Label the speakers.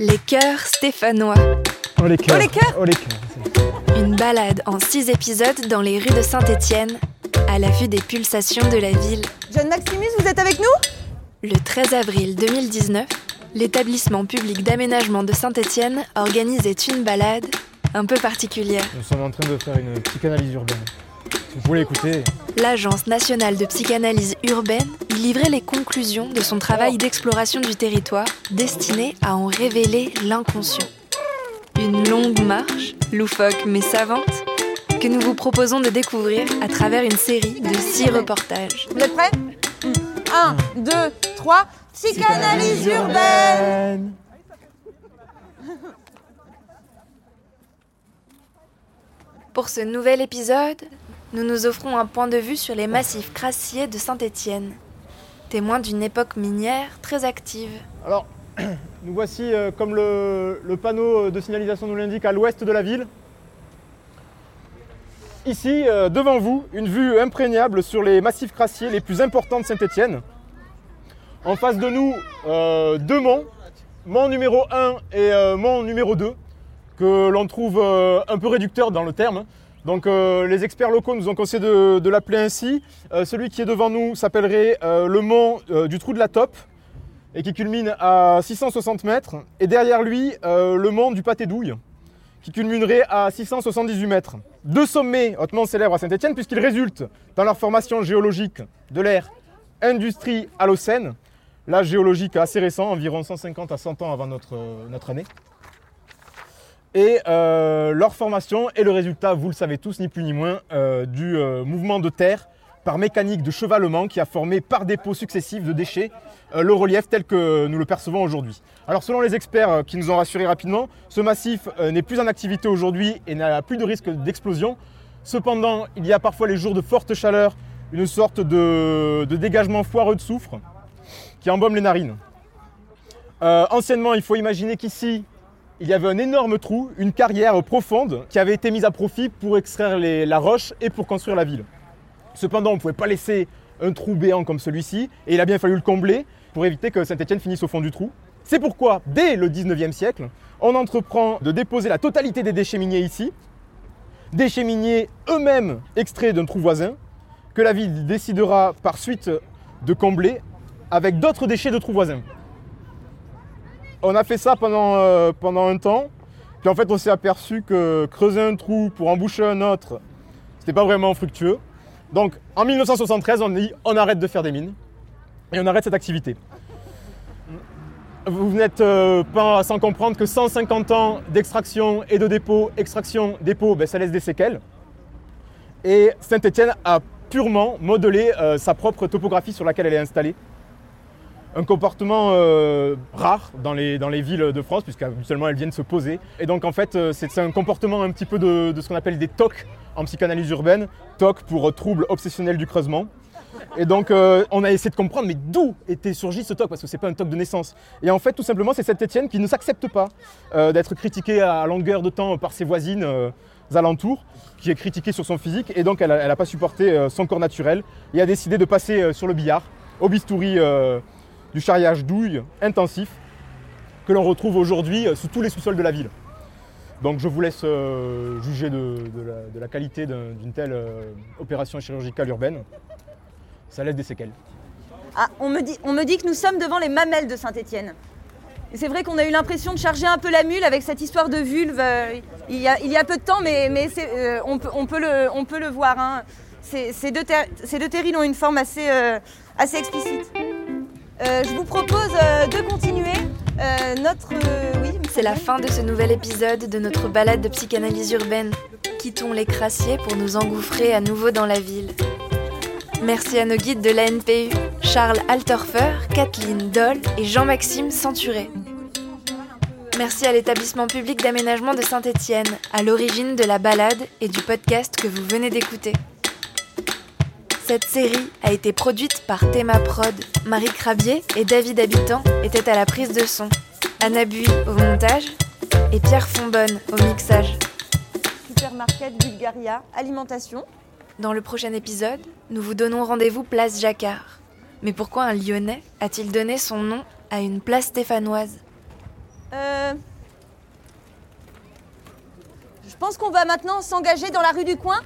Speaker 1: Les cœurs stéphanois.
Speaker 2: Oh les cœurs.
Speaker 3: Oh, les cœurs
Speaker 2: Oh les cœurs.
Speaker 1: Une balade en six épisodes dans les rues de Saint-Étienne, à la vue des pulsations de la ville.
Speaker 3: Jeanne Maximus, vous êtes avec nous?
Speaker 1: Le 13 avril 2019, l'établissement public d'aménagement de Saint-Étienne organisait une balade un peu particulière.
Speaker 2: Nous sommes en train de faire une psychanalyse urbaine. Vous écouter,
Speaker 1: L'Agence nationale de psychanalyse urbaine y livrait les conclusions de son travail d'exploration du territoire destiné à en révéler l'inconscient. Une longue marche, loufoque mais savante, que nous vous proposons de découvrir à travers une série de six reportages.
Speaker 3: Vous êtes prêts? 1, 2, 3, psychanalyse urbaine
Speaker 1: Pour ce nouvel épisode, nous nous offrons un point de vue sur les massifs crassiers de Saint-Étienne, témoins d'une époque minière très active.
Speaker 2: Alors, nous voici, euh, comme le, panneau de signalisation nous l'indique, à l'ouest de la ville. Ici, euh, devant vous, une vue imprégnable sur les massifs crassiers les plus importants de Saint-Étienne. En face de nous, euh, deux monts, mont numéro 1 et mont numéro 2, que l'on trouve un peu réducteur dans le terme. Donc euh, les experts locaux nous ont conseillé de, l'appeler ainsi. Euh, celui qui est devant nous s'appellerait euh, le mont du Trou de la Tope et qui culmine à 660 mètres. Et derrière lui, le mont du Pâté d'Ouille, qui culminerait à 678 mètres. Deux sommets hautement célèbres à Saint-Étienne, puisqu'ils résultent dans leur formation géologique de l'ère industrie Holocène, l'âge géologique assez récent, environ 150 à 100 ans avant notre année. Et euh, leur formation est le résultat, vous le savez tous, ni plus ni moins, euh, du euh, mouvement de terre par mécanique de chevalement qui a formé par dépôts successifs de déchets le relief tel que nous le percevons aujourd'hui. Alors selon les experts qui nous ont rassurés rapidement, ce massif n'est plus en activité aujourd'hui et n'a plus de risque d'explosion. Cependant, il y a parfois les jours de forte chaleur une sorte de, de dégagement foireux de soufre qui embaume les narines. Anciennement, il faut imaginer qu'ici, il y avait un énorme trou, une carrière profonde qui avait été mise à profit pour extraire la roche et pour construire la ville. Cependant, on ne pouvait pas laisser un trou béant comme celui-ci et il a bien fallu le combler pour éviter que Saint-Étienne finisse au fond du trou. C'est pourquoi, dès le 19e siècle, on entreprend de déposer la totalité des déchets miniers ici, déchets miniers eux-mêmes extraits d'un trou voisin, que la ville décidera par suite de combler avec d'autres déchets de trous voisins. On a fait ça pendant, euh, pendant un temps, puis en fait on s'est aperçu que creuser un trou pour en boucher un autre, c'était pas vraiment fructueux. Donc en 1973, on dit on arrête de faire des mines et on arrête cette activité. Vous n'êtes euh, pas sans comprendre que 150 ans d'extraction et de dépôt, extraction, dépôt, ben, ça laisse des séquelles. Et Saint-Étienne a purement modelé euh, sa propre topographie sur laquelle elle est installée. Un comportement euh, rare dans les, dans les villes de France, puisqu'habituellement elles viennent se poser. Et donc en fait, euh, c'est un comportement un petit peu de, de ce qu'on appelle des TOC en psychanalyse urbaine. TOC pour euh, trouble obsessionnel du creusement. Et donc euh, on a essayé de comprendre, mais d'où était surgi ce TOC Parce que c'est pas un TOC de naissance. Et en fait, tout simplement, c'est cette Étienne qui ne s'accepte pas euh, d'être critiquée à longueur de temps par ses voisines euh, alentours, qui est critiquée sur son physique. Et donc elle n'a pas supporté euh, son corps naturel et a décidé de passer euh, sur le billard, au bistouri euh, du charriage douille intensif que l'on retrouve aujourd'hui euh, sous tous les sous-sols de la ville. Donc je vous laisse euh, juger de, la, qualité d'un- d'une telle euh, opération chirurgicale urbaine. Ça laisse des séquelles.
Speaker 3: Ah, on me, dit, on me dit que nous sommes devant les mamelles de Saint-Étienne. C'est vrai qu'on a eu l'impression de charger un peu la mule avec cette histoire de vulve il, y a, peu de temps, mais, on, peut, le, voir. hein. Ces, deux terrils ont une forme assez explicite. Euh, je vous propose euh, de continuer euh, notre... oui,
Speaker 1: C'est la fin de ce nouvel épisode de notre balade de psychanalyse urbaine. Quittons les crassiers pour nous engouffrer à nouveau dans la ville. Merci à nos guides de l'ANPU, Charles Alterfer, Kathleen Doll et Jean-Maxime Centuré. Merci à l'établissement public d'aménagement de Saint-Étienne, à l'origine de la balade et du podcast que vous venez d'écouter. Cette série a été produite par Théma Prod. Marie Crabier et David Habitant étaient à la prise de son. Anna Bui au montage et Pierre Fonbonne au mixage.
Speaker 3: Supermarket Bulgaria, alimentation.
Speaker 1: Dans le prochain épisode, nous vous donnons rendez-vous place Jacquard. Mais pourquoi un Lyonnais a-t-il donné son nom à une place stéphanoise?
Speaker 3: Euh, Je pense qu'on va maintenant s'engager dans la rue du coin.